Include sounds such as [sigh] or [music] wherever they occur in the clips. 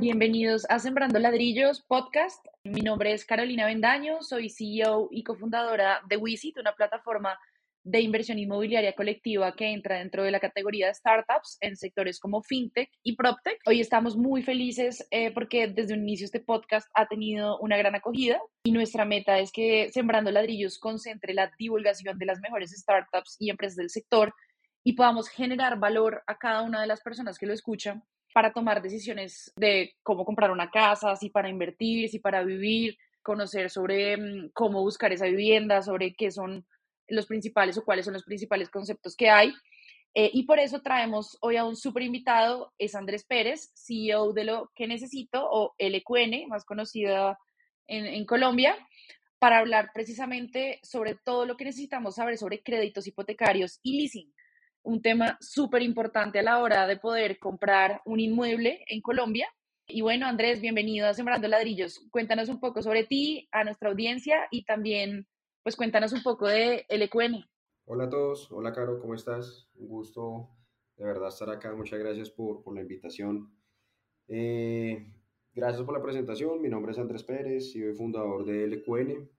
Bienvenidos a Sembrando Ladrillos podcast. Mi nombre es Carolina Bendaño, soy CEO y cofundadora de Wisit, una plataforma de inversión inmobiliaria colectiva que entra dentro de la categoría de startups en sectores como fintech y proptech. Hoy estamos muy felices eh, porque desde un inicio este podcast ha tenido una gran acogida y nuestra meta es que Sembrando Ladrillos concentre la divulgación de las mejores startups y empresas del sector y podamos generar valor a cada una de las personas que lo escuchan para tomar decisiones de cómo comprar una casa, si para invertir, si para vivir, conocer sobre mm, cómo buscar esa vivienda, sobre qué son los principales o cuáles son los principales conceptos que hay. Eh, y por eso traemos hoy a un súper invitado, es Andrés Pérez, CEO de Lo que Necesito, o LQN, más conocida en Colombia, para hablar precisamente sobre todo lo que necesitamos saber sobre créditos hipotecarios y leasing, un tema súper importante a la hora de poder comprar un inmueble en Colombia. Y bueno, Andrés, bienvenido a Sembrando Ladrillos. Cuéntanos un poco sobre ti, a nuestra audiencia y también pues cuéntanos un poco de LQN. Hola a todos, hola Caro, ¿cómo estás? Un gusto de verdad estar acá, muchas gracias por, por la invitación. Eh, gracias por la presentación, mi nombre es Andrés Pérez, soy fundador de LQN.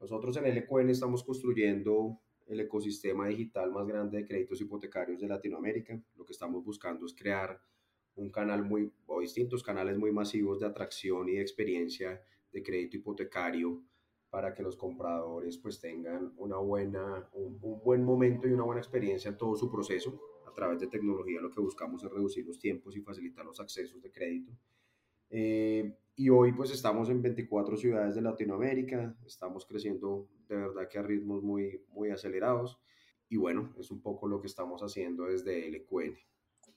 Nosotros en LQN estamos construyendo el ecosistema digital más grande de créditos hipotecarios de Latinoamérica. Lo que estamos buscando es crear un canal muy, o distintos canales muy masivos de atracción y de experiencia de crédito hipotecario para que los compradores pues tengan una buena, un, buen momento y una buena experiencia en todo su proceso. A través de tecnología lo que buscamos es reducir los tiempos y facilitar los accesos de crédito. Eh, y hoy pues estamos en 24 ciudades de Latinoamérica, estamos creciendo de verdad que a ritmos muy, muy acelerados. Y bueno, es un poco lo que estamos haciendo desde LQN.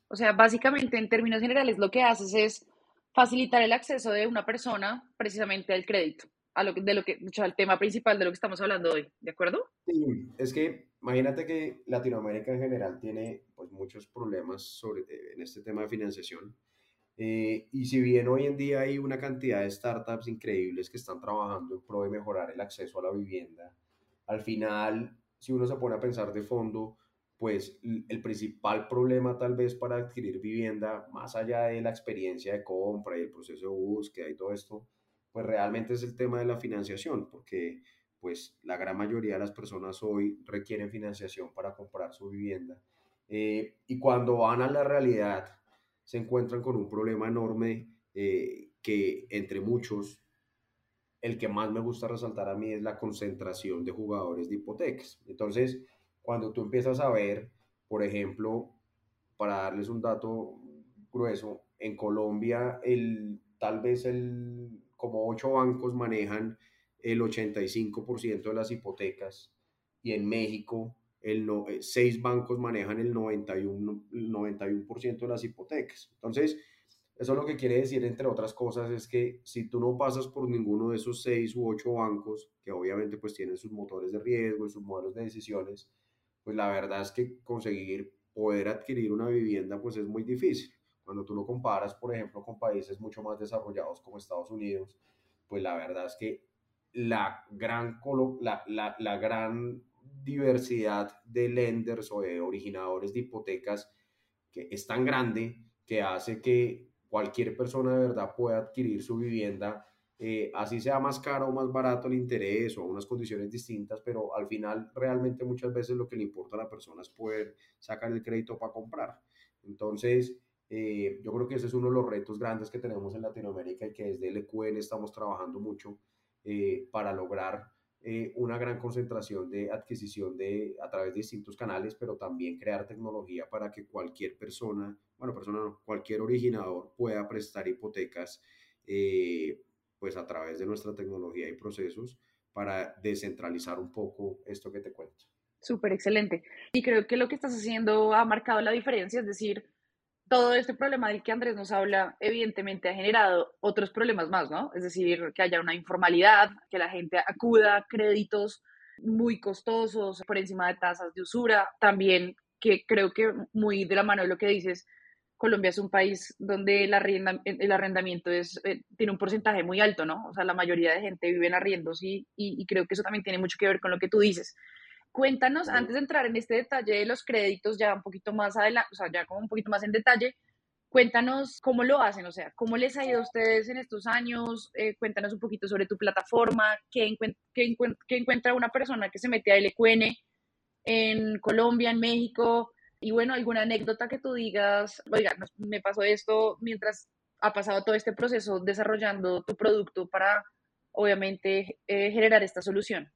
O sea, básicamente en términos generales lo que haces es facilitar el acceso de una persona precisamente al crédito a lo de lo que, al tema principal de lo que estamos hablando hoy, ¿de acuerdo? Sí, es que imagínate que Latinoamérica en general tiene pues, muchos problemas sobre, eh, en este tema de financiación. Eh, y si bien hoy en día hay una cantidad de startups increíbles que están trabajando en pro de mejorar el acceso a la vivienda, al final, si uno se pone a pensar de fondo, pues el principal problema tal vez para adquirir vivienda, más allá de la experiencia de compra y el proceso de búsqueda y todo esto, pues realmente es el tema de la financiación, porque pues la gran mayoría de las personas hoy requieren financiación para comprar su vivienda. Eh, y cuando van a la realidad, se encuentran con un problema enorme eh, que entre muchos, el que más me gusta resaltar a mí es la concentración de jugadores de hipotecas. Entonces, cuando tú empiezas a ver, por ejemplo, para darles un dato grueso, en Colombia el, tal vez el como ocho bancos manejan el 85% de las hipotecas y en México el no, eh, seis bancos manejan el 91%, el 91 de las hipotecas. Entonces, eso lo que quiere decir, entre otras cosas, es que si tú no pasas por ninguno de esos seis u ocho bancos, que obviamente pues tienen sus motores de riesgo y sus modelos de decisiones, pues la verdad es que conseguir poder adquirir una vivienda pues es muy difícil. Cuando tú lo comparas, por ejemplo, con países mucho más desarrollados como Estados Unidos, pues la verdad es que la gran, la, la, la gran diversidad de lenders o de originadores de hipotecas que es tan grande que hace que cualquier persona de verdad pueda adquirir su vivienda, eh, así sea más caro o más barato el interés o unas condiciones distintas, pero al final realmente muchas veces lo que le importa a la persona es poder sacar el crédito para comprar. Entonces, eh, yo creo que ese es uno de los retos grandes que tenemos en Latinoamérica y que desde el EQN estamos trabajando mucho eh, para lograr eh, una gran concentración de adquisición de, a través de distintos canales, pero también crear tecnología para que cualquier persona, bueno, persona no, cualquier originador pueda prestar hipotecas pues a través de nuestra tecnología y procesos para descentralizar un poco esto que te cuento. Súper excelente. Y creo que lo que estás haciendo ha marcado la diferencia, es decir, todo este problema del que Andrés nos habla, evidentemente ha generado otros problemas más, ¿no? Es decir, que haya una informalidad, que la gente acuda a créditos muy costosos por encima de tasas de usura. También, que creo que muy de la mano de lo que dices, Colombia es un país donde el, arrendamiento es, eh, tiene un porcentaje muy alto, ¿no? O sea, la mayoría de gente vive en arriendos y, y creo que eso también tiene mucho que ver con lo que tú dices. Cuéntanos, antes de entrar en este detalle de los créditos, ya un poquito más adelante, o sea, ya como un poquito más en detalle, Cuéntanos cómo lo hacen, o sea, cómo les ha ido a ustedes en estos años. Eh, cuéntanos un poquito sobre tu plataforma, qué, qué, qué, encuentra una persona que se mete a LQN en Colombia, en México. Y bueno, alguna anécdota que tú digas, oiga, me pasó esto mientras ha pasado todo este proceso desarrollando tu producto para, obviamente, eh, generar esta solución.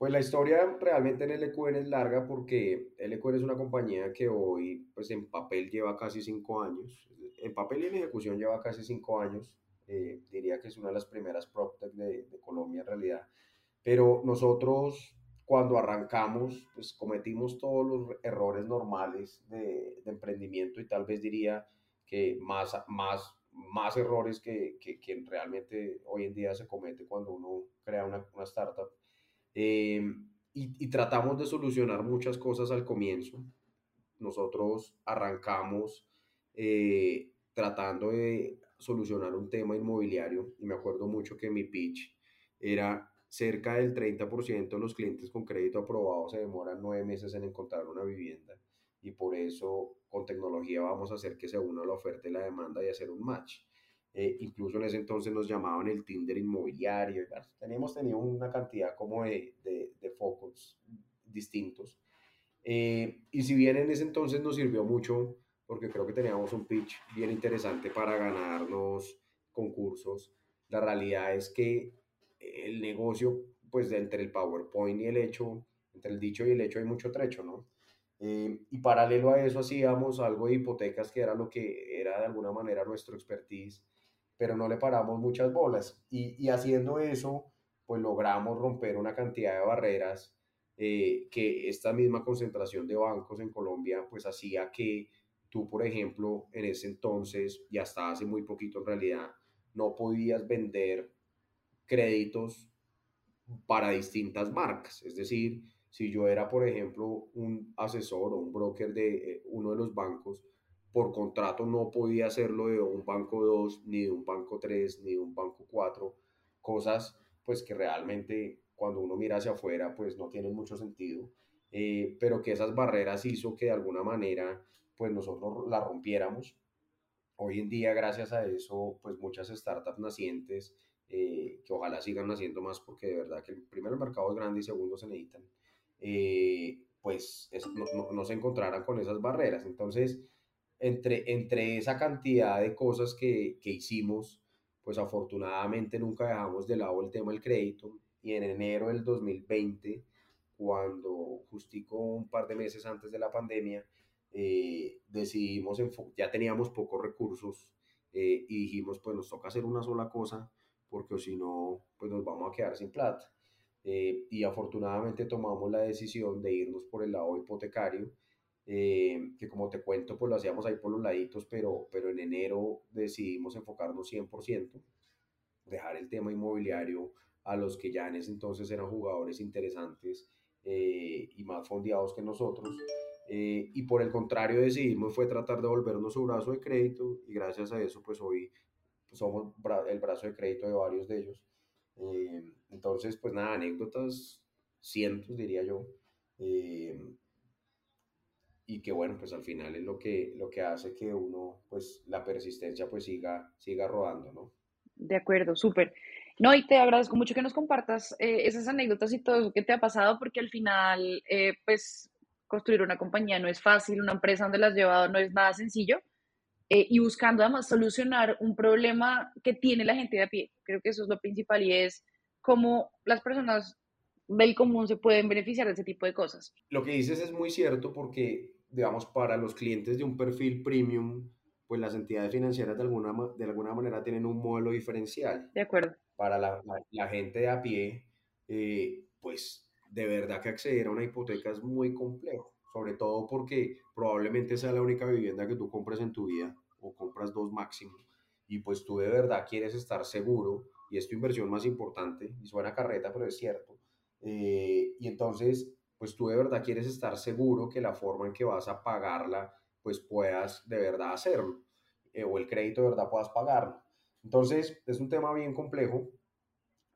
Pues la historia realmente en LQN es larga porque LQN es una compañía que hoy, pues en papel lleva casi cinco años. En papel y en ejecución lleva casi cinco años. Eh, diría que es una de las primeras PropTech de, de Colombia en realidad. Pero nosotros cuando arrancamos, pues cometimos todos los errores normales de, de emprendimiento y tal vez diría que más, más, más errores que, que, que, realmente hoy en día se comete cuando uno crea una, una startup. Em, y, tratamos de solucionar muchas cosas al comienzo. Nosotros arrancamos eh, tratando de solucionar un tema inmobiliario y me acuerdo mucho que mi pitch era cerca del 30% de los clientes con crédito aprobado se demoran nueve meses en encontrar una vivienda y por eso con tecnología vamos a hacer que se una la oferta y la demanda y hacer un match. Eh, incluso en ese entonces nos llamaban el Tinder inmobiliario. Teníamos tenido una cantidad como de, de, focos distintos. Eh, y si bien en ese entonces nos sirvió mucho, porque creo que teníamos un pitch bien interesante para ganarnos concursos, la realidad es que el negocio, pues entre el PowerPoint y el hecho, entre el dicho y el hecho hay mucho trecho, ¿no? Eh, y paralelo a eso hacíamos algo de hipotecas que era lo que era de alguna manera nuestro expertise pero no le paramos muchas bolas. Y, haciendo eso, pues logramos romper una cantidad de barreras eh, que esta misma concentración de bancos en Colombia, pues hacía que tú, por ejemplo, en ese entonces, y hasta hace muy poquito en realidad, no podías vender créditos para distintas marcas. Es decir, si yo era, por ejemplo, un asesor o un broker de eh, uno de los bancos, por contrato no podía hacerlo de un banco 2, ni de un banco 3, ni de un banco 4, cosas pues que realmente cuando uno mira hacia afuera pues no tienen mucho sentido, eh, pero que esas barreras hizo que de alguna manera pues nosotros la rompiéramos. Hoy en día gracias a eso pues muchas startups nacientes, eh, que ojalá sigan naciendo más porque de verdad que el mercado es grande y segundo se necesitan, eh, pues no, no se encontraran con esas barreras. Entonces, entre, entre esa cantidad de cosas que, que hicimos, pues afortunadamente nunca dejamos de lado el tema del crédito y en enero del 2020, cuando justico un par de meses antes de la pandemia, eh, decidimos, ya teníamos pocos recursos eh, y dijimos, pues nos toca hacer una sola cosa porque si no, pues nos vamos a quedar sin plata. Eh, y afortunadamente tomamos la decisión de irnos por el lado hipotecario eh, que como te cuento, pues lo hacíamos ahí por los laditos, pero, pero en enero decidimos enfocarnos 100%, dejar el tema inmobiliario a los que ya en ese entonces eran jugadores interesantes eh, y más fondeados que nosotros. Eh, y por el contrario decidimos fue tratar de volvernos su brazo de crédito y gracias a eso pues hoy pues, somos el brazo de crédito de varios de ellos. entonces pues nada, anécdotas, cientos diría yo y que bueno, pues al final es lo que, lo que hace que uno, pues la persistencia pues siga, siga rodando, ¿no? De acuerdo, súper. No, y te agradezco mucho que nos compartas eh, esas anécdotas y todo eso que te ha pasado, porque al final, eh, pues, construir una compañía no es fácil, una empresa donde la has llevado no es nada sencillo, eh, y buscando además solucionar un problema que tiene la gente de a pie. Creo que eso es lo principal y es cómo las personas del común se pueden beneficiar de ese tipo de cosas. Lo que dices es muy cierto porque digamos, para los clientes de un perfil premium, pues las entidades financieras de alguna, de alguna manera tienen un modelo diferencial. De acuerdo. Para la, la, gente de a pie, eh, pues de verdad que acceder a una hipoteca es muy complejo, sobre todo porque probablemente sea la única vivienda que tú compres en tu vida o compras dos máximo y pues tú de verdad quieres estar seguro y es tu inversión más importante y suena carreta pero es cierto eh, y entonces pues tú de verdad quieres estar seguro que la forma en que vas a pagarla, pues puedas de verdad hacerlo, eh, o el crédito de verdad puedas pagarlo. Entonces, es un tema bien complejo,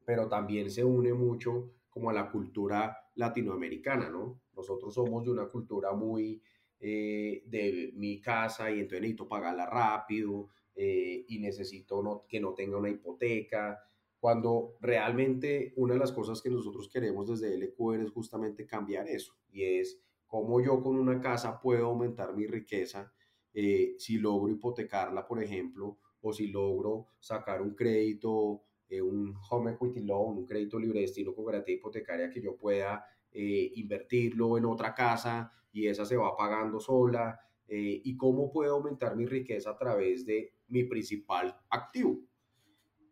pero también se une mucho como a la cultura latinoamericana, ¿no? Nosotros somos de una cultura muy, eh, de mi casa y entonces necesito pagarla rápido eh, y necesito no, que no tenga una hipoteca. Cuando realmente una de las cosas que nosotros queremos desde LQR es justamente cambiar eso y es cómo yo con una casa puedo aumentar mi riqueza eh, si logro hipotecarla, por ejemplo, o si logro sacar un crédito, un home equity loan, un crédito libre de destino con garantía hipotecaria que yo pueda eh, invertirlo en otra casa y esa se va pagando sola, eh, y cómo puedo aumentar mi riqueza a través de mi principal activo.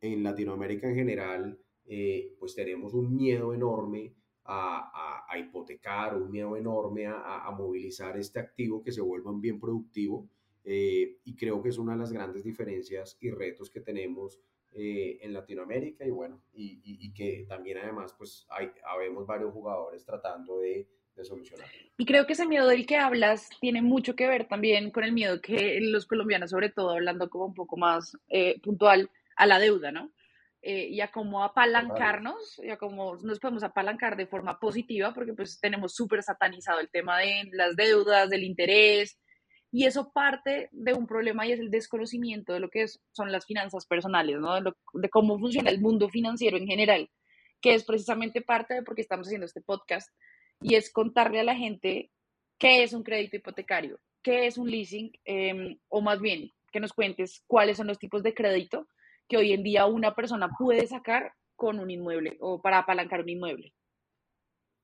En Latinoamérica en general, eh, pues tenemos un miedo enorme a, a, hipotecar, un miedo enorme a, a, movilizar este activo que se vuelva un bien productivo. y creo que es una de las grandes diferencias y retos que tenemos eh, en Latinoamérica y bueno, y, y, que también además pues hay, habemos varios jugadores tratando de, de solucionar. Y creo que ese miedo del que hablas tiene mucho que ver también con el miedo que los colombianos, sobre todo hablando como un poco más eh, puntual, a la deuda, ¿no? Eh, y a cómo apalancarnos, y a cómo nos podemos apalancar de forma positiva, porque pues tenemos súper satanizado el tema de las deudas, del interés, y eso parte de un problema y es el desconocimiento de lo que son las finanzas personales, ¿no? De, cómo funciona el mundo financiero en general, que es precisamente parte de por qué estamos haciendo este podcast, y es contarle a la gente qué es un crédito hipotecario, qué es un leasing, em, o más bien que nos cuentes cuáles son los tipos de crédito que hoy en día una persona puede sacar con un inmueble o para apalancar un inmueble.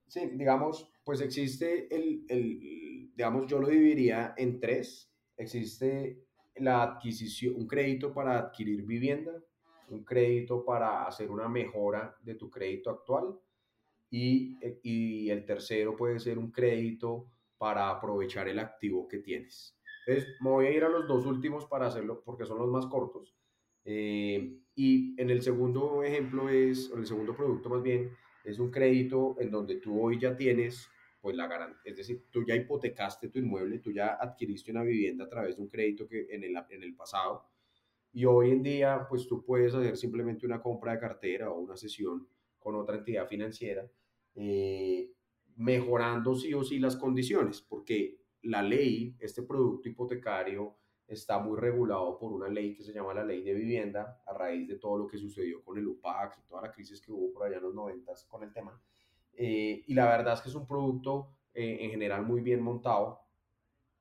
Sí, digamos, pues existe el, digamos, yo lo dividiría en tres. Existe la adquisición, un crédito para adquirir vivienda, un crédito para hacer una mejora de tu crédito actual y, y el tercero puede ser un crédito para aprovechar el activo que tienes. Entonces, me voy a ir a los dos últimos para hacerlo porque son los más cortos. Eh, y en el segundo ejemplo es, o el segundo producto más bien, es un crédito en donde tú hoy ya tienes, pues la garantía, es decir, tú ya hipotecaste tu inmueble, tú ya adquiriste una vivienda a través de un crédito que en el, en el pasado, y hoy en día, pues tú puedes hacer simplemente una compra de cartera o una sesión con otra entidad financiera, eh, mejorando sí o sí las condiciones, porque la ley, este producto hipotecario, está muy regulado por una ley que se llama la ley de vivienda a raíz de todo lo que sucedió con el UPAC y toda la crisis que hubo por allá en los 90 con el tema. Eh, y la verdad es que es un producto eh, en general muy bien montado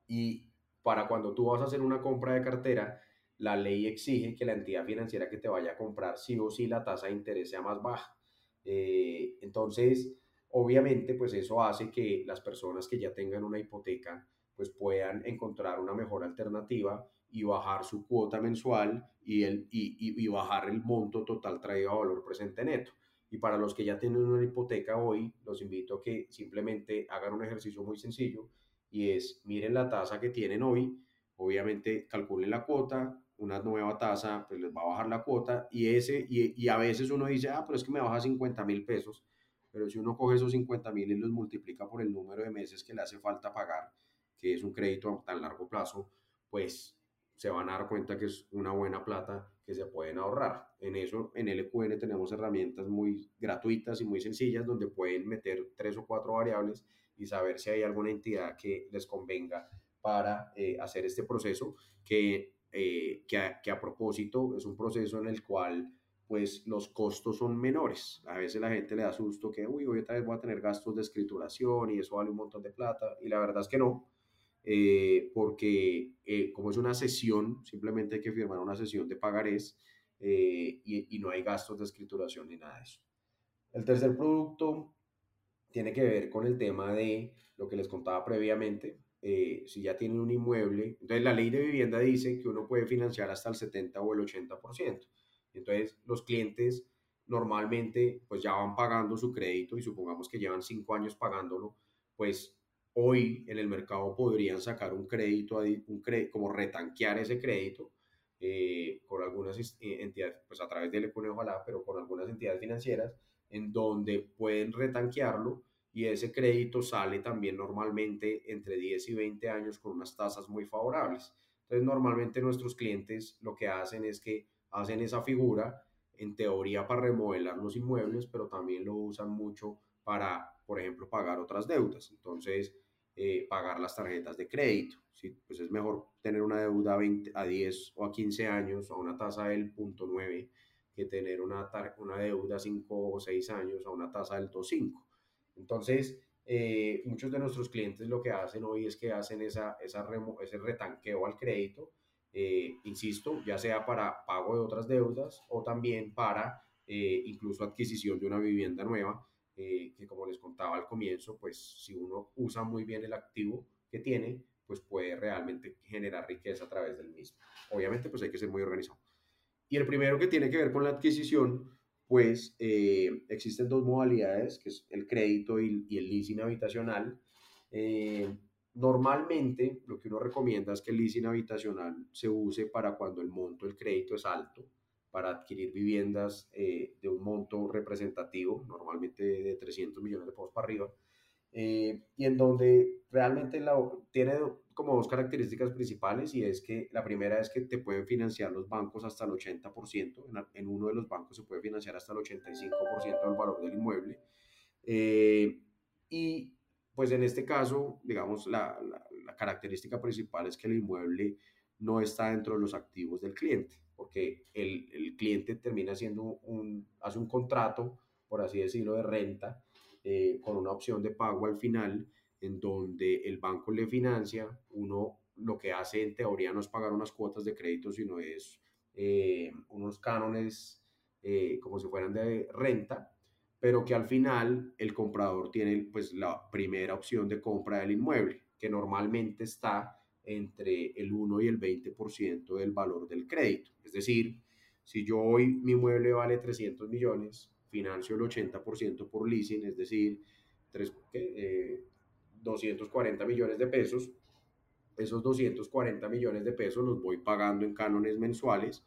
y para cuando tú vas a hacer una compra de cartera, la ley exige que la entidad financiera que te vaya a comprar sí o sí la tasa de interés sea más baja. Eh, entonces, obviamente, pues eso hace que las personas que ya tengan una hipoteca pues puedan encontrar una mejor alternativa y bajar su cuota mensual y, el, y, y, bajar el monto total traído a valor presente neto. Y para los que ya tienen una hipoteca hoy, los invito a que simplemente hagan un ejercicio muy sencillo y es miren la tasa que tienen hoy, obviamente calculen la cuota, una nueva tasa pues les va a bajar la cuota y ese y, y a veces uno dice, ah, pero es que me baja 50 mil pesos, pero si uno coge esos 50 mil y los multiplica por el número de meses que le hace falta pagar, que es un crédito a tan largo plazo, pues se van a dar cuenta que es una buena plata que se pueden ahorrar. En eso, en LQN tenemos herramientas muy gratuitas y muy sencillas donde pueden meter tres o cuatro variables y saber si hay alguna entidad que les convenga para eh, hacer este proceso, que, eh, que, a, que, a, propósito es un proceso en el cual pues los costos son menores. A veces la gente le da susto que, uy, hoy otra vez voy a tener gastos de escrituración y eso vale un montón de plata, y la verdad es que no eh, porque eh, como es una sesión, simplemente hay que firmar una sesión de pagarés eh, y, y, no hay gastos de escrituración ni nada de eso. El tercer producto tiene que ver con el tema de lo que les contaba previamente. si ya tienen un inmueble, entonces la ley de vivienda dice que uno puede financiar hasta el 70 o el 80%. Entonces los clientes normalmente pues ya van pagando su crédito y supongamos que llevan cinco años pagándolo, pues hoy en el mercado podrían sacar un crédito, un crédito como retanquear ese crédito eh, con algunas eh, entidades, pues a través del ECONE ojalá, pero con algunas entidades financieras, en donde pueden retanquearlo y ese crédito sale también normalmente entre 10 y 20 años con unas tasas muy favorables. Entonces, normalmente nuestros clientes lo que hacen es que hacen esa figura en teoría para remodelar los inmuebles, pero también lo usan mucho para, por ejemplo, pagar otras deudas. Entonces, eh, pagar las tarjetas de crédito. ¿sí? Pues es mejor tener una deuda a, 20, a 10 o a 15 años a una tasa del 0.9 que tener una, una deuda a 5 o 6 años a una tasa del 2.5. Entonces, eh, muchos de nuestros clientes lo que hacen hoy es que hacen esa, esa ese retanqueo al crédito, eh, insisto, ya sea para pago de otras deudas o también para incluso adquisición de una vivienda nueva eh, que como les contaba al comienzo, pues si uno usa muy bien el activo que tiene, pues puede realmente generar riqueza a través del mismo. Obviamente, pues hay que ser muy organizado. Y el primero que tiene que ver con la adquisición, pues eh, existen dos modalidades, que es el crédito y, el leasing habitacional. Eh, normalmente lo que uno recomienda es que el leasing habitacional se use para cuando el monto del crédito es alto, para adquirir viviendas eh, de un monto representativo, normalmente de 300 millones de pesos para arriba, eh, y en donde realmente la, tiene como dos características principales y es que la primera es que te pueden financiar los bancos hasta el 80%, en, en uno de los bancos se puede financiar hasta el 85% del valor del inmueble, eh, y pues en este caso, digamos, la, la característica principal es que el inmueble no está dentro de los activos del cliente porque el, el cliente termina haciendo un, hace un contrato, por así decirlo, de renta, eh, con una opción de pago al final, en donde el banco le financia, uno lo que hace en teoría no es pagar unas cuotas de crédito, sino es eh, unos cánones eh, como si fueran de renta, pero que al final el comprador tiene pues la primera opción de compra del inmueble, que normalmente está entre el 1 y el 20% del valor del crédito. Es decir, si yo hoy mi mueble vale 300 millones, financio el 80% por leasing, es decir, 240 eh, millones de pesos. Esos 240 millones de pesos los voy pagando en cánones mensuales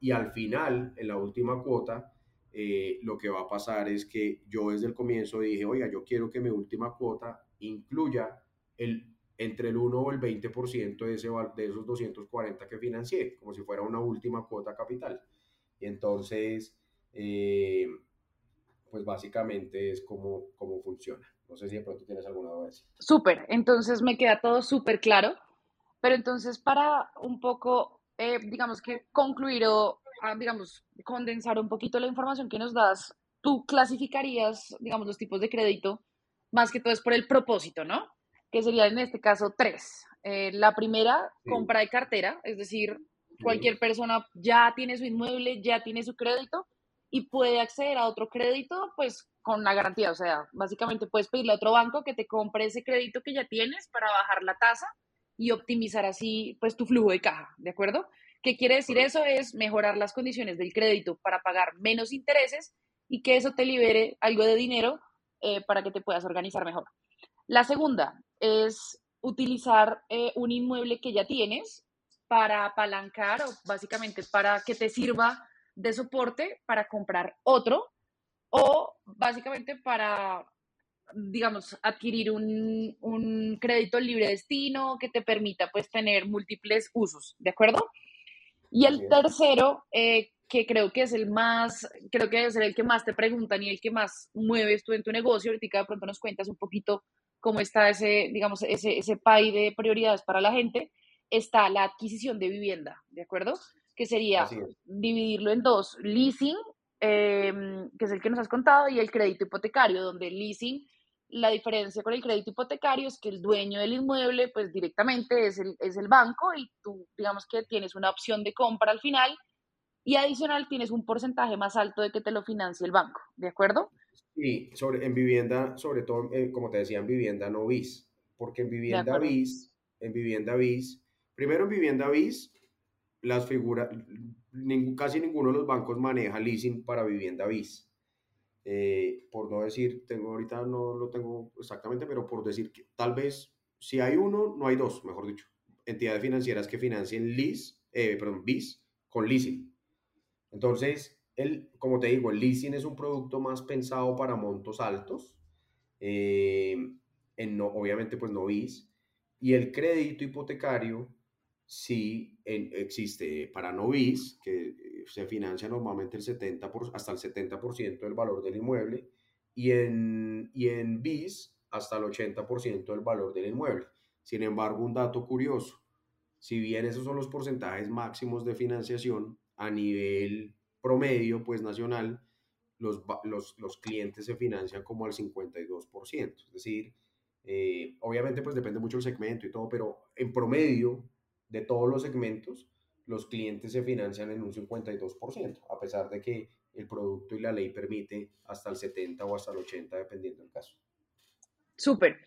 y al final, en la última cuota, eh, lo que va a pasar es que yo desde el comienzo dije, oiga, yo quiero que mi última cuota incluya el entre el 1 o el 20% de, ese, de esos 240 que financié, como si fuera una última cuota capital. Y entonces, eh, pues básicamente es como, como funciona. No sé si de pronto tienes alguna duda. Súper, entonces me queda todo súper claro, pero entonces para un poco, eh, digamos que concluir o, ah, digamos, condensar un poquito la información que nos das, tú clasificarías, digamos, los tipos de crédito, más que todo es por el propósito, ¿no? Que serían en este caso tres. Eh, la primera, compra de cartera, es decir, cualquier persona ya tiene su inmueble, ya tiene su crédito y puede acceder a otro crédito, pues con una garantía. O sea, básicamente puedes pedirle a otro banco que te compre ese crédito que ya tienes para bajar la tasa y optimizar así, pues, tu flujo de caja, ¿de acuerdo? ¿Qué quiere decir eso? Es mejorar las condiciones del crédito para pagar menos intereses y que eso te libere algo de dinero eh, para que te puedas organizar mejor. La segunda es utilizar eh, un inmueble que ya tienes para apalancar o básicamente para que te sirva de soporte para comprar otro o básicamente para, digamos, adquirir un, un crédito libre destino que te permita pues tener múltiples usos, ¿de acuerdo? Y el tercero, eh, que creo que es el más, creo que es el que más te preguntan y el que más mueves tú en tu negocio, ahorita de pronto nos cuentas un poquito cómo está ese, digamos, ese, ese pay de prioridades para la gente, está la adquisición de vivienda, ¿de acuerdo? Que sería dividirlo en dos, leasing, em, que es el que nos has contado, y el crédito hipotecario, donde el leasing, la diferencia con el crédito hipotecario es que el dueño del inmueble, pues directamente es el, es el banco y tú, digamos que tienes una opción de compra al final y adicional tienes un porcentaje más alto de que te lo financie el banco, ¿de acuerdo? Sí, sobre, en vivienda, sobre todo, eh, como te decía, en vivienda no bis, porque en vivienda bis, en vivienda bis, primero en vivienda bis, las figuras, casi ninguno de los bancos maneja leasing para vivienda bis. Eh, por no decir, tengo ahorita no lo tengo exactamente, pero por decir que tal vez si hay uno, no hay dos, mejor dicho, entidades financieras que financien lease, eh, perdón, bis con leasing. Entonces, el, como te digo, el leasing es un producto más pensado para montos altos, eh, en no, obviamente pues no bis, y el crédito hipotecario sí existe para no bis, que eh, se financia normalmente el 70 hasta el 70% del valor del inmueble, y en, y en bis hasta el 80% del valor del inmueble. Sin embargo, un dato curioso, si bien esos son los porcentajes máximos de financiación a nivel promedio, pues nacional, los, los, clientes se financian como al 52%. Es decir, eh, obviamente pues depende mucho del segmento y todo, pero en promedio de todos los segmentos, los clientes se financian en un 52%, a pesar de que el producto y la ley permite hasta el 70 o hasta el 80, dependiendo del caso. Súper.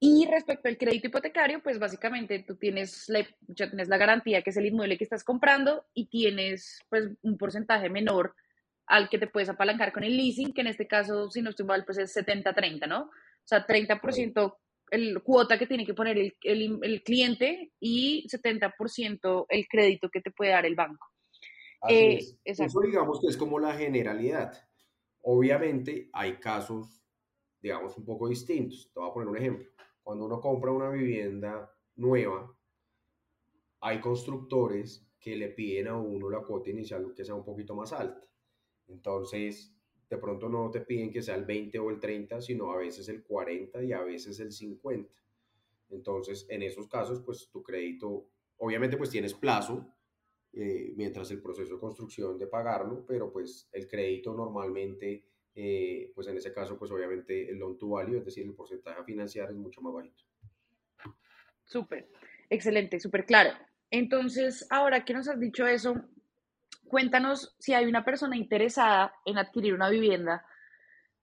Y respecto al crédito hipotecario, pues básicamente tú tienes la, ya tienes la garantía que es el inmueble que estás comprando y tienes pues un porcentaje menor al que te puedes apalancar con el leasing, que en este caso, si no estoy mal, pues es 70-30, ¿no? O sea, 30% el cuota que tiene que poner el, el, el cliente y 70% el crédito que te puede dar el banco. Eh, Eso digamos que es como la generalidad. Obviamente hay casos, digamos, un poco distintos. Te voy a poner un ejemplo. Cuando uno compra una vivienda nueva, hay constructores que le piden a uno la cuota inicial que sea un poquito más alta. Entonces, de pronto no te piden que sea el 20 o el 30, sino a veces el 40 y a veces el 50. Entonces, en esos casos, pues tu crédito, obviamente pues tienes plazo, eh, mientras el proceso de construcción de pagarlo, pero pues el crédito normalmente, eh, pues en ese caso, pues obviamente el loan to value, es decir, el porcentaje a financiar es mucho más bajito. Súper, excelente, súper claro. Entonces, ahora que nos has dicho eso, cuéntanos si hay una persona interesada en adquirir una vivienda,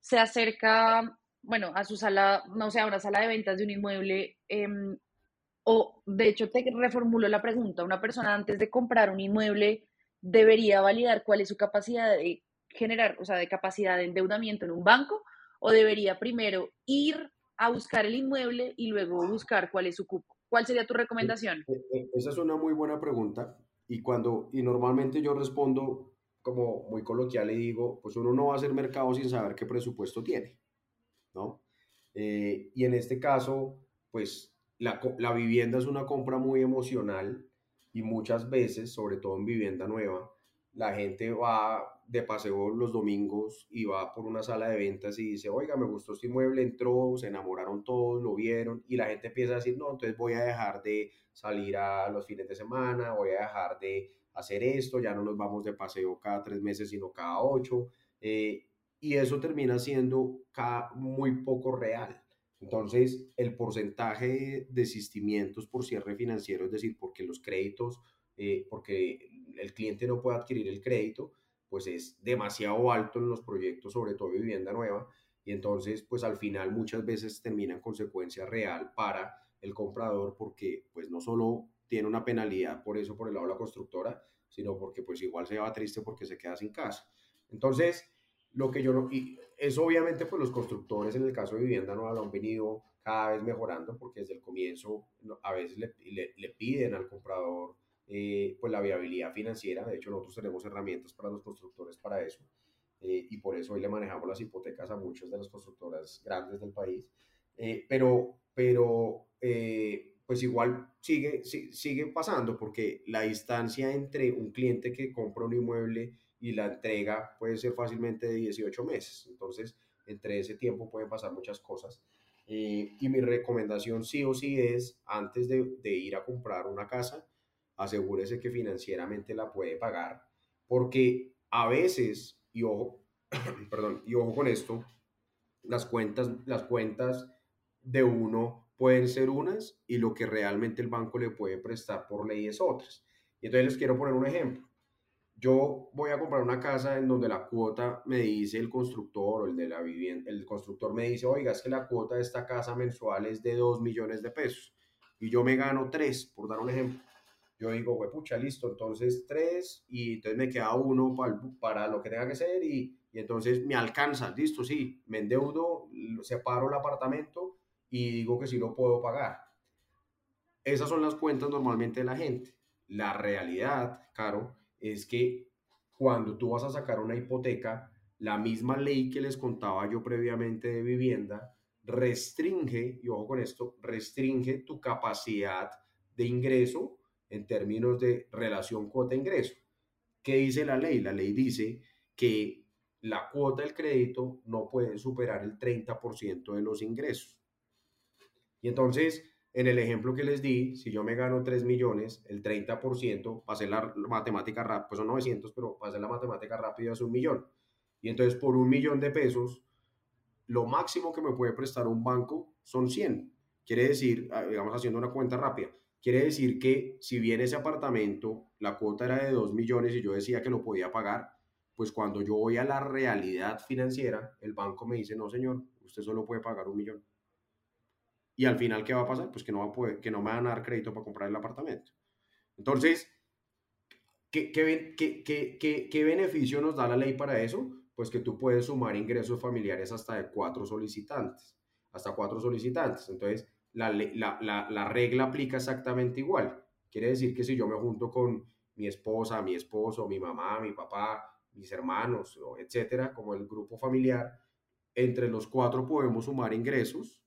se acerca, bueno, a su sala, no sé, a una sala de ventas de un inmueble, em, o de hecho te reformulo la pregunta, una persona antes de comprar un inmueble debería validar cuál es su capacidad de generar, o sea, de capacidad de endeudamiento en un banco, o debería primero ir a buscar el inmueble y luego buscar cuál es su cupo. ¿Cuál sería tu recomendación? E, e, esa es una muy buena pregunta y cuando, y normalmente yo respondo como muy coloquial y digo, pues uno no va a hacer mercado sin saber qué presupuesto tiene, ¿no? Eh, y en este caso, pues la, la vivienda es una compra muy emocional y muchas veces, sobre todo en vivienda nueva, la gente va de paseo los domingos y va por una sala de ventas y dice, oiga, me gustó este inmueble, entró, se enamoraron todos, lo vieron y la gente empieza a decir, no, entonces voy a dejar de salir a los fines de semana, voy a dejar de hacer esto, ya no nos vamos de paseo cada tres meses, sino cada ocho. Eh, y eso termina siendo muy poco real. Entonces, el porcentaje de desistimientos por cierre financiero, es decir, porque los créditos, eh, porque el cliente no puede adquirir el crédito, pues es demasiado alto en los proyectos, sobre todo vivienda nueva, y entonces, pues al final muchas veces termina en consecuencia real para el comprador porque pues no solo tiene una penalidad por eso por el lado de la constructora, sino porque pues igual se va triste porque se queda sin casa. Entonces, lo que yo no, y eso obviamente pues los constructores en el caso de vivienda nueva lo han venido cada vez mejorando porque desde el comienzo a veces le, le, piden al comprador eh, pues la viabilidad financiera. De hecho, nosotros tenemos herramientas para los constructores para eso. Eh, y por eso hoy le manejamos las hipotecas a muchas de las constructoras grandes del país. Eh, pero, pero pues igual sigue, sigue pasando porque la distancia entre un cliente que compra un inmueble y la entrega puede ser fácilmente de 18 meses. Entonces, entre ese tiempo pueden pasar muchas cosas. y mi recomendación sí o sí es, antes de, de ir a comprar una casa, asegúrese que financieramente la puede pagar, porque a veces, y ojo, [coughs] perdón, y ojo con esto, las cuentas, las cuentas de uno pueden ser unas y lo que realmente el banco le puede prestar por ley es otras. Y entonces les quiero poner un ejemplo. Yo voy a comprar una casa en donde la cuota me dice el constructor o el de la vivienda, el constructor me dice, oiga, es que la cuota de esta casa mensual es de 2 millones de pesos y yo me gano 3, por dar un ejemplo yo digo, güey, pucha, listo, entonces tres y entonces me queda uno para, para lo que tenga que ser y, y, entonces me alcanza, listo, sí, me endeudo, separo el apartamento y digo que sí lo puedo pagar. Esas son las cuentas normalmente de la gente. La realidad, Caro, es que cuando tú vas a sacar una hipoteca, la misma ley que les contaba yo previamente de vivienda restringe, y ojo con esto, restringe tu capacidad de ingreso en términos de relación cuota-ingreso. ¿Qué dice la ley? La ley dice que la cuota del crédito no puede superar el 30% de los ingresos. Y entonces, en el ejemplo que les di, si yo me gano 3 millones, el 30%, para hacer la matemática rápida, pues son 900, pero para hacer la matemática rápida es un millón. Y entonces, por un millón de pesos, lo máximo que me puede prestar un banco son 100. Quiere decir, ah, digamos haciendo una cuenta rápida, quiere decir que si bien ese apartamento, la cuota era de 2 millones y yo decía que lo podía pagar, pues cuando yo voy a la realidad financiera, el banco me dice, no señor, usted solo puede pagar un millón. Y al final, ¿qué va a pasar? Pues que no, va a poder, que no me van a dar crédito para comprar el apartamento. Entonces, ¿qué, qué, qué, qué beneficio nos da la ley para eso? Pues que tú puedes sumar ingresos familiares hasta de cuatro solicitantes, hasta cuatro solicitantes. Entonces, la, la, la, la regla aplica exactamente igual. Quiere decir que si yo me junto con mi esposa, mi esposo, mi mamá, mi papá, mis hermanos, etcétera, como el grupo familiar, entre los cuatro podemos sumar ingresos,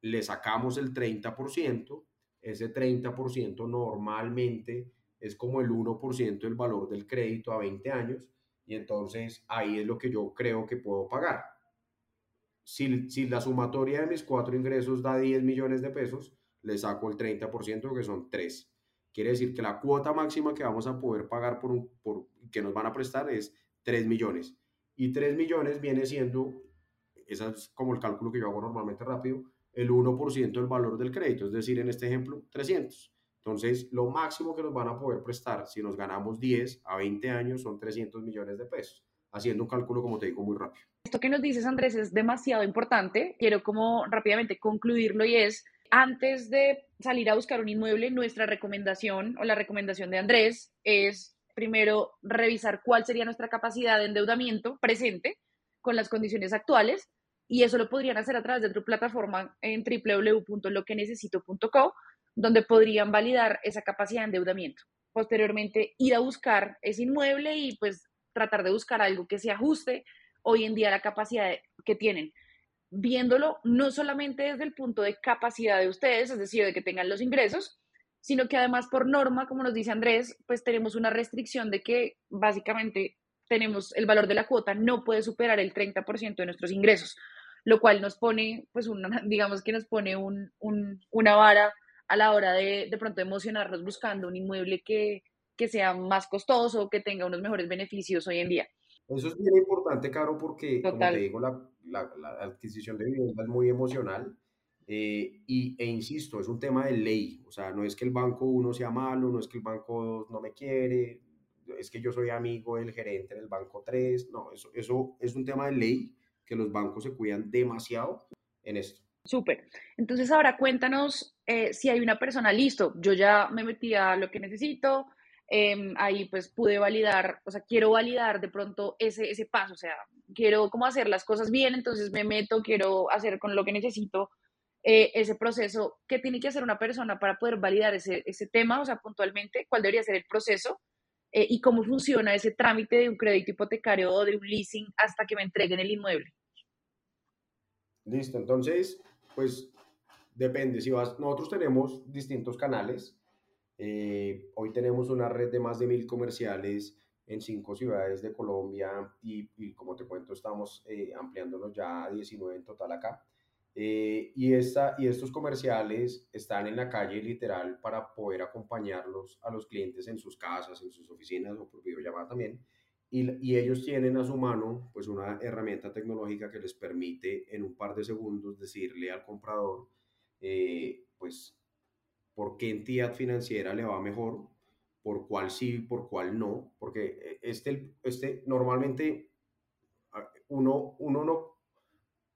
le sacamos el 30%, ese 30% normalmente es como el 1% del valor del crédito a 20 años, y entonces ahí es lo que yo creo que puedo pagar. Si, si la sumatoria de mis cuatro ingresos da 10 millones de pesos, le saco el 30%, que son 3. Quiere decir que la cuota máxima que vamos a poder pagar por, un, por que nos van a prestar es 3 millones. Y 3 millones viene siendo, ese es como el cálculo que yo hago normalmente rápido, el 1% del valor del crédito, es decir, en este ejemplo, 300. Entonces, lo máximo que nos van a poder prestar si nos ganamos 10 a 20 años son 300 millones de pesos, haciendo un cálculo, como te digo, muy rápido. Esto que nos dices, Andrés, es demasiado importante. Quiero como rápidamente concluirlo y es, antes de salir a buscar un inmueble, nuestra recomendación o la recomendación de Andrés es primero revisar cuál sería nuestra capacidad de endeudamiento presente con las condiciones actuales y eso lo podrían hacer a través de tu plataforma en www.loquenecesito.co donde podrían validar esa capacidad de endeudamiento. Posteriormente, ir a buscar ese inmueble y pues tratar de buscar algo que se ajuste hoy en día la capacidad que tienen viéndolo no solamente desde el punto de capacidad de ustedes, es decir, de que tengan los ingresos, sino que además por norma, como nos dice Andrés, pues tenemos una restricción de que básicamente tenemos el valor de la cuota no puede superar el 30% de nuestros ingresos, lo cual nos pone, pues, una, [laughs] digamos que nos pone un, una vara a la hora de de pronto emocionarnos buscando un inmueble que, que sea más costoso, que tenga unos mejores beneficios hoy en día. Eso es bien importante, Caro, porque, como te digo, la, la, la, adquisición de vivienda es muy emocional eh, y, e insisto, es un tema de ley. O sea, no es que el banco uno sea malo, no es que el banco no me quiere, es que yo soy amigo del gerente del banco 3. No, eso, eso es un tema de ley que los bancos se cuidan demasiado en esto. Súper. Entonces ahora cuéntanos eh, si hay una persona, listo, yo ya me metí a lo que necesito, Em, ahí pues pude validar, o sea, quiero validar de pronto ese, ese paso, o sea, quiero cómo hacer las cosas bien, entonces me meto, quiero hacer con lo que necesito eh, ese proceso. ¿Qué tiene que hacer una persona para poder validar ese, ese tema? O sea, puntualmente, ¿cuál debería ser el proceso? Eh, y cómo funciona ese trámite de un crédito hipotecario o de un leasing hasta que me entreguen el inmueble. Listo, entonces, pues depende, si vas, nosotros tenemos distintos canales, eh, hoy tenemos una red de más de mil comerciales en cinco ciudades de Colombia y, como te cuento, estamos eh, ampliándonos ya a 19 en total acá. Eh, y, esta, y estos comerciales están en la calle literal para poder acompañarlos a los clientes en sus casas, en sus oficinas o por videollamada también. Y, y, ellos tienen a su mano pues una herramienta tecnológica que les permite en un par de segundos decirle al comprador pues por qué entidad financiera le va mejor, por cuál sí, por cuál no, porque eh, este, este normalmente ah, uno, uno no,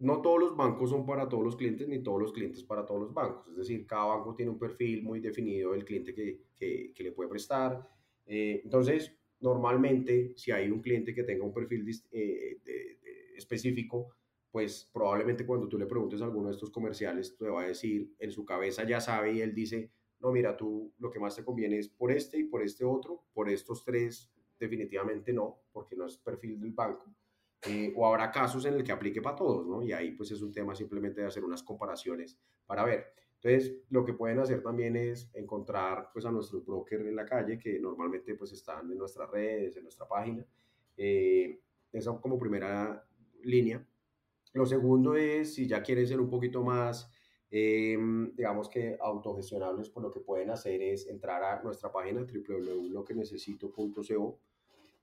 no todos los bancos son para todos los clientes, ni todos los clientes para todos los bancos. Es decir, cada banco tiene un perfil muy definido del cliente que, que, que le puede prestar. Eh, entonces, normalmente, si hay un cliente que tenga un perfil eh, específico, pues probablemente cuando tú le preguntes a alguno de estos comerciales, te va a decir, en su cabeza ya sabe y él dice, no, mira, tú lo que más te conviene es por este y por este otro, por estos tres definitivamente no, porque no es perfil del banco. Eh, o habrá casos en el que aplique para todos, ¿no? Y ahí pues es un tema simplemente de hacer unas comparaciones para ver. Entonces, lo que pueden hacer también es encontrar pues a nuestros brokers en la calle, que normalmente pues están en nuestras redes, en nuestra página. Eh, esa como primera línea. Lo segundo es, si ya quieren ser un poquito más Em, digamos que autogestionables, pues lo que pueden hacer es entrar a nuestra página www.loquenecesito.co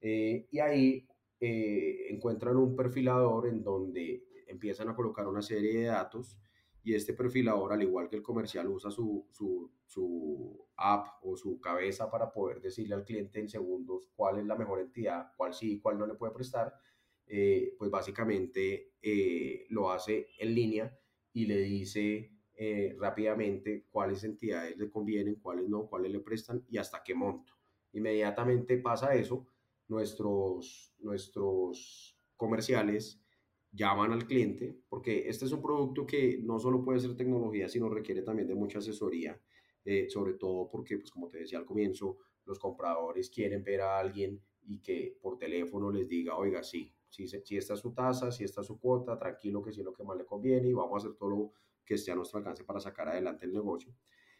eh, y ahí eh, encuentran un perfilador en donde empiezan a colocar una serie de datos y este perfilador, al igual que el comercial, usa su, su, su, app o su cabeza para poder decirle al cliente en segundos cuál es la mejor entidad, cuál sí y cuál no le puede prestar, eh, pues básicamente eh, lo hace en línea y le dice eh, rápidamente cuáles entidades le convienen, cuáles no, cuáles le prestan y hasta qué monto. Inmediatamente pasa eso, nuestros, nuestros comerciales llaman al cliente, porque este es un producto que no solo puede ser tecnología, sino requiere también de mucha asesoría, sobre todo porque, pues como te decía al comienzo, los compradores quieren ver a alguien y que por teléfono les diga, oiga, sí, sí, sí está su tasa, sí está su cuota, tranquilo que sí es lo que más le conviene y vamos a hacer todo lo que esté a nuestro alcance para sacar adelante el negocio.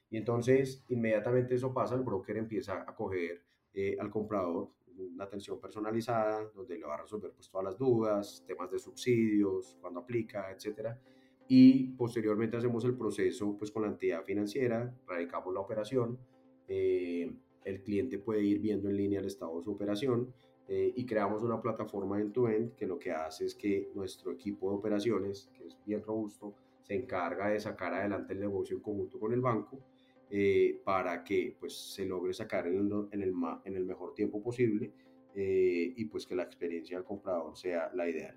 Y entonces, inmediatamente eso pasa, el broker empieza a coger eh, al comprador una atención personalizada, donde le va a resolver pues, todas las dudas, temas de subsidios, cuando aplica, etcétera. Y posteriormente hacemos el proceso pues, con la entidad financiera, radicamos la operación, eh, el cliente puede ir viendo en línea el estado de su operación eh, y creamos una plataforma end-to-end que lo que hace es que nuestro equipo de operaciones, que es bien robusto, se encarga de sacar adelante el negocio en conjunto con el banco eh, para que pues, se logre sacar en el, en el, en el mejor tiempo posible eh, y pues que la experiencia del comprador sea la ideal.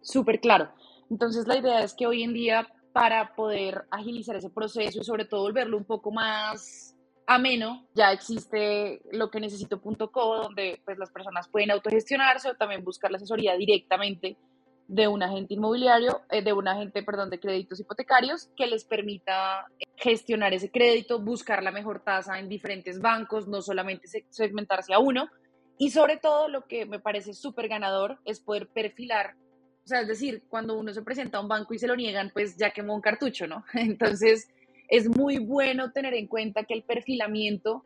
Súper claro. Entonces la idea es que hoy en día para poder agilizar ese proceso y sobre todo volverlo un poco más ameno, ya existe lo que necesito.co donde pues las personas pueden autogestionarse o también buscar la asesoría directamente de un agente inmobiliario, eh, de un agente, perdón, de créditos hipotecarios que les permita gestionar ese crédito, buscar la mejor tasa en diferentes bancos, no solamente segmentarse a uno. Y sobre todo lo que me parece súper ganador es poder perfilar, o sea, es decir, cuando uno se presenta a un banco y se lo niegan, pues ya quemó un cartucho, ¿no? [laughs] Entonces, es muy bueno tener en cuenta que el perfilamiento,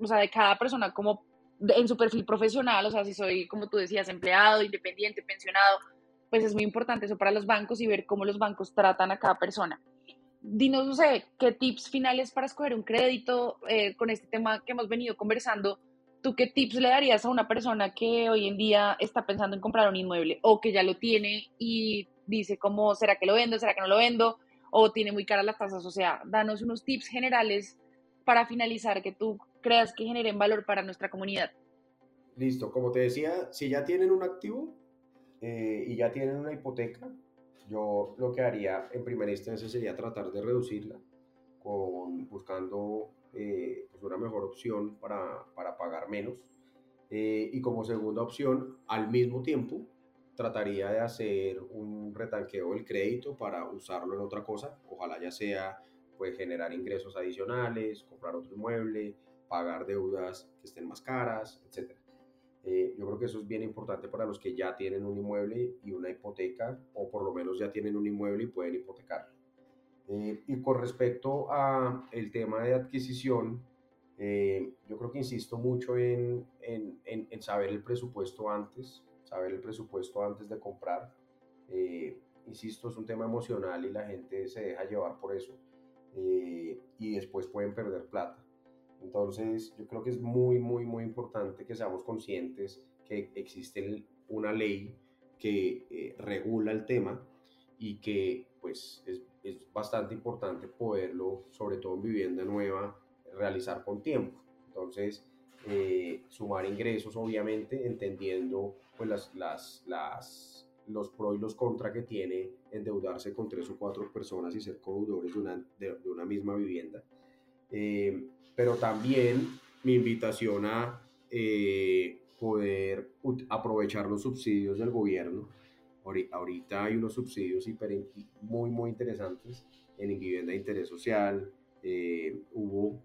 o sea, de cada persona como en su perfil profesional, o sea, si soy, como tú decías, empleado, independiente, pensionado, pues es muy importante eso para los bancos y ver cómo los bancos tratan a cada persona. Dinos, no sé, qué tips finales para escoger un crédito eh, con este tema que hemos venido conversando. ¿Tú qué tips le darías a una persona que hoy en día está pensando en comprar un inmueble o que ya lo tiene y dice cómo será que lo vendo, será que no lo vendo o tiene muy caras las tasas? O sea, danos unos tips generales para finalizar que tú creas que generen valor para nuestra comunidad. Listo, como te decía, si ya tienen un activo, eh, y ya tienen una hipoteca, yo lo que haría en primera instancia sería tratar de reducirla, con, buscando eh, pues una mejor opción para, para pagar menos. Eh, y como segunda opción, al mismo tiempo, trataría de hacer un retanqueo del crédito para usarlo en otra cosa, ojalá ya sea pues generar ingresos adicionales, comprar otro inmueble, pagar deudas que estén más caras, etcétera. Eh, yo creo que eso es bien importante para los que ya tienen un inmueble y una hipoteca, o por lo menos ya tienen un inmueble y pueden hipotecar. Eh, y con respecto a el tema de adquisición, eh, yo creo que insisto mucho en, en, en, saber el presupuesto antes, saber el presupuesto antes de comprar. insisto, es un tema emocional y la gente se deja llevar por eso. y después pueden perder plata. Entonces, yo creo que es muy, muy, muy importante que seamos conscientes que existe una ley que eh, regula el tema y que pues es, es, bastante importante poderlo, sobre todo en vivienda nueva, realizar con tiempo. Entonces, eh, sumar ingresos, obviamente, entendiendo pues las, las, las, los pros y los contras que tiene endeudarse con tres o cuatro personas y ser codeudores de una, de, de una misma vivienda. Eh, pero también mi invitación a eh, poder aprovechar los subsidios del gobierno. Ahorita hay unos subsidios muy, muy interesantes en vivienda de interés social. Eh, hubo,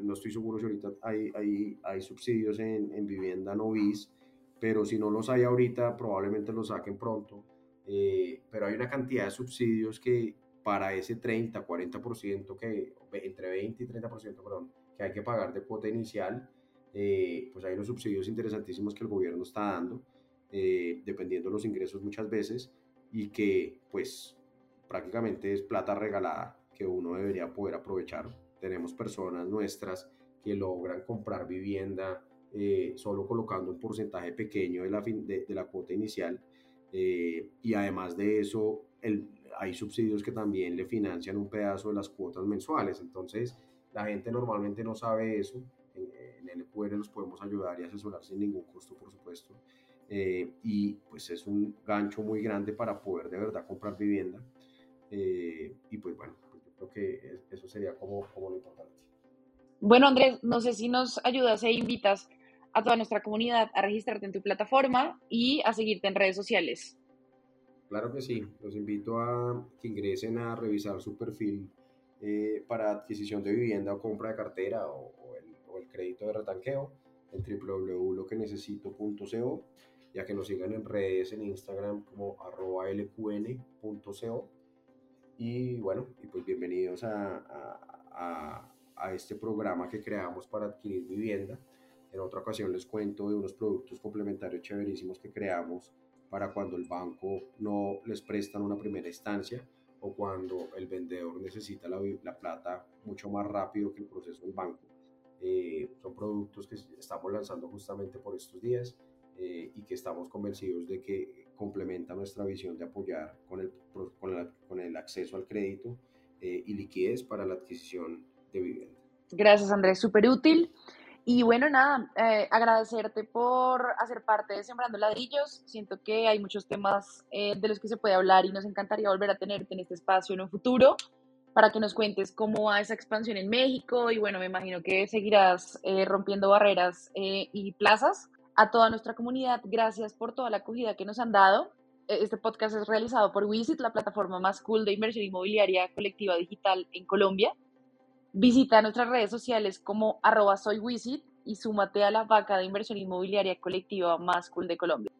no estoy seguro si ahorita hay, hay, hay subsidios en, en, vivienda novis, pero si no los hay ahorita, probablemente los saquen pronto. Eh, pero hay una cantidad de subsidios que para ese 30, 40%, que, entre 20 y 30%, perdón, que hay que pagar de cuota inicial, eh, pues hay unos subsidios interesantísimos que el gobierno está dando, eh, dependiendo de los ingresos muchas veces, y que pues prácticamente es plata regalada que uno debería poder aprovechar. Tenemos personas nuestras que logran comprar vivienda eh, solo colocando un porcentaje pequeño de la, de, la cuota inicial eh, y además de eso el, hay subsidios que también le financian un pedazo de las cuotas mensuales. Entonces la gente normalmente no sabe eso. En, en LQR los podemos ayudar y asesorar sin ningún costo, por supuesto. Eh, y pues es un gancho muy grande para poder de verdad comprar vivienda. y pues bueno, pues yo creo que eso sería como, como lo importante. Bueno, Andrés, no sé si nos ayudas e invitas a toda nuestra comunidad a registrarte en tu plataforma y a seguirte en redes sociales. Claro que sí, los invito a que ingresen a revisar su perfil eh, para adquisición de vivienda o compra de cartera o, el, o el, crédito de retanqueo en www.loquenecesito.co ya que nos sigan en redes en Instagram como lqn.co y bueno, y pues bienvenidos a, a, a este programa que creamos para adquirir vivienda en otra ocasión les cuento de unos productos complementarios chéverísimos que creamos para cuando el banco no les prestan una primera instancia o cuando el vendedor necesita la, la plata mucho más rápido que el proceso del banco. Eh, son productos que estamos lanzando justamente por estos días eh, y que estamos convencidos de que complementa nuestra visión de apoyar con el, con, con el acceso al crédito eh, y liquidez para la adquisición de vivienda. Gracias Andrés, súper útil. Y bueno, nada, eh, agradecerte por hacer parte de Sembrando Ladrillos. Siento que hay muchos temas eh, de los que se puede hablar y nos encantaría volver a tenerte en este espacio en un futuro para que nos cuentes cómo va esa expansión en México y bueno, me imagino que seguirás eh, rompiendo barreras y plazas. A toda nuestra comunidad, gracias por toda la acogida que nos han dado. Este podcast es realizado por Visit, la plataforma más cool de inversión inmobiliaria colectiva digital en Colombia. Visita nuestras redes sociales como arroba soywisit y súmate a la vaca de inversión inmobiliaria colectiva más cool de Colombia.